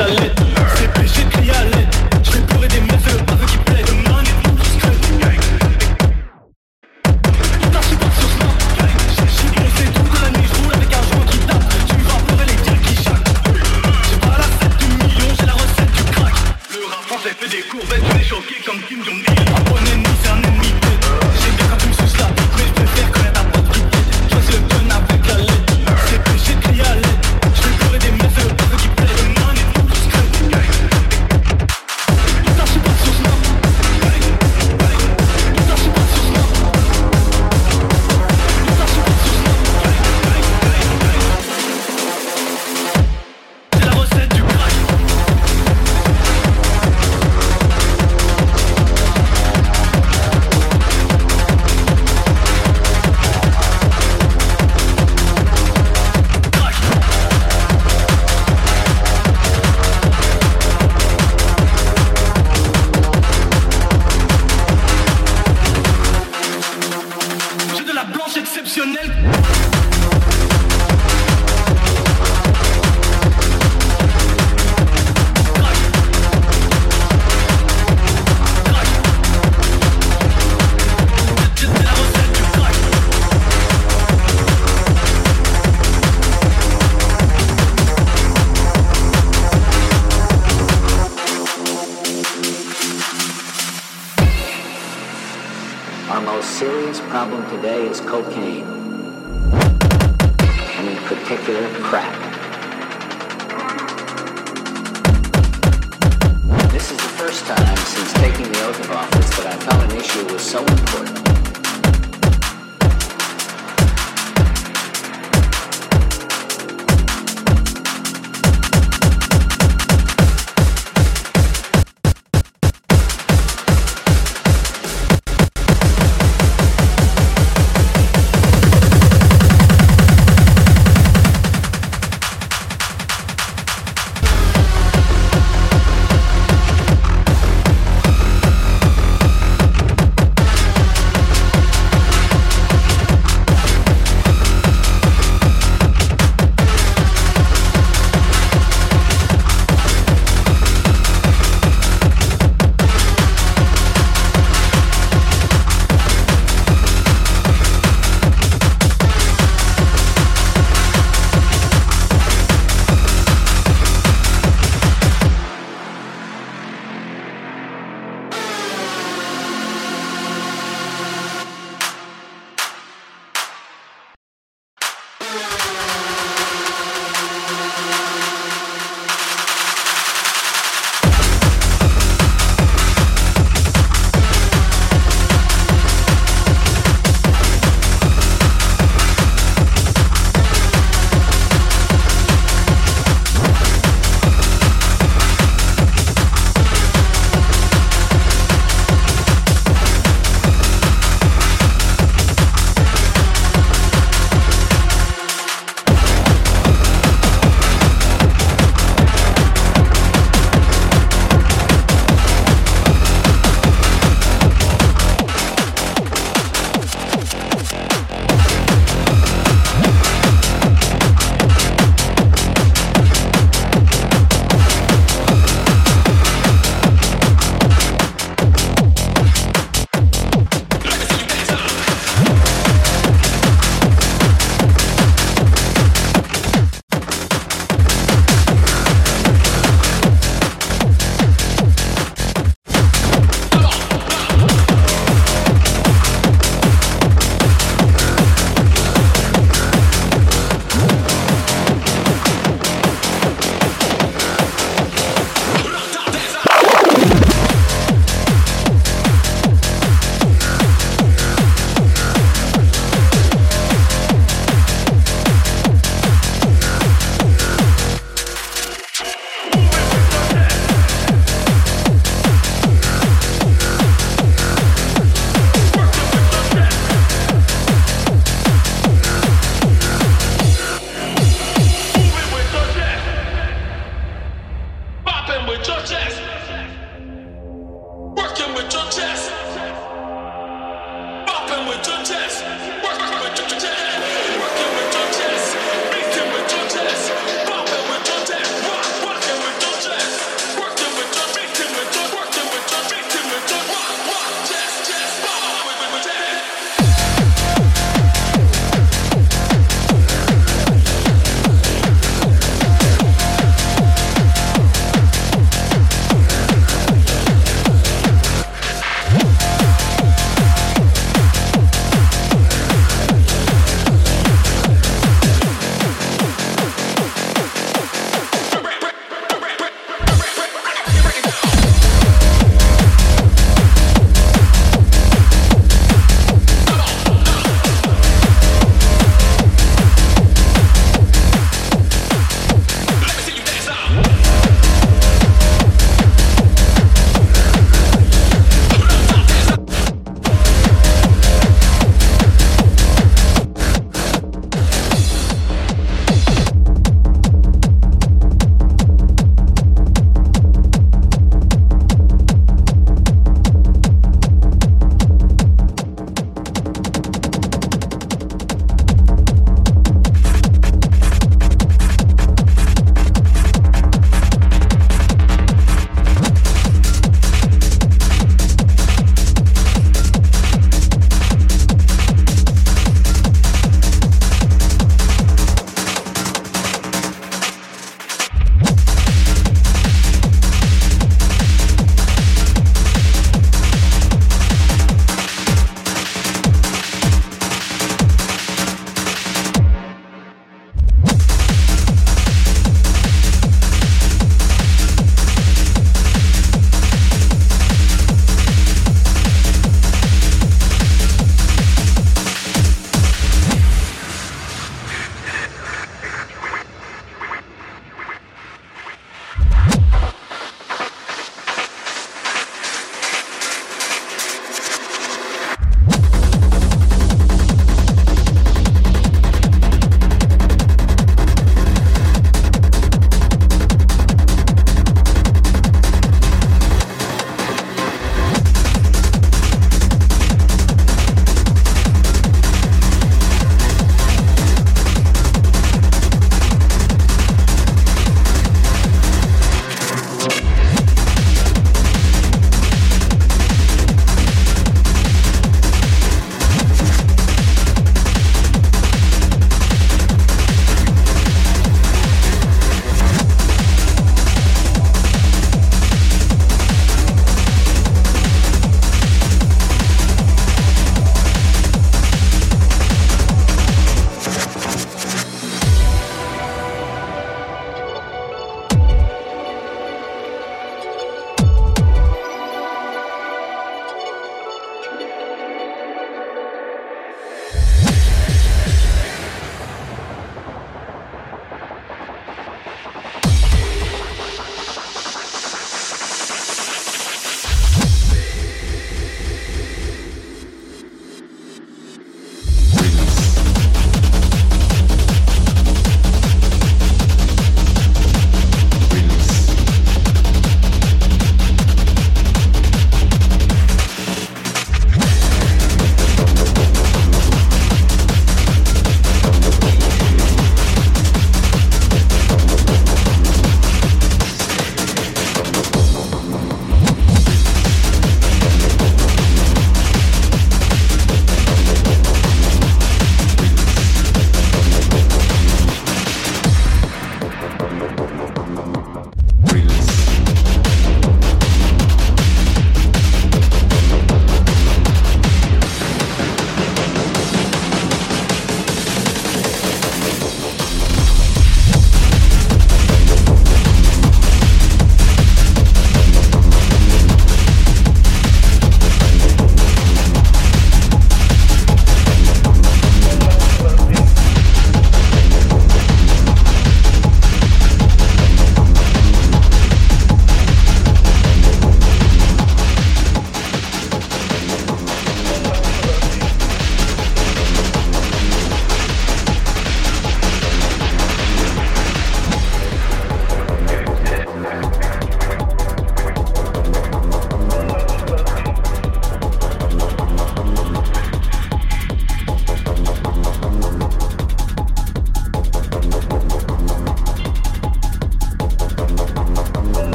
gun avec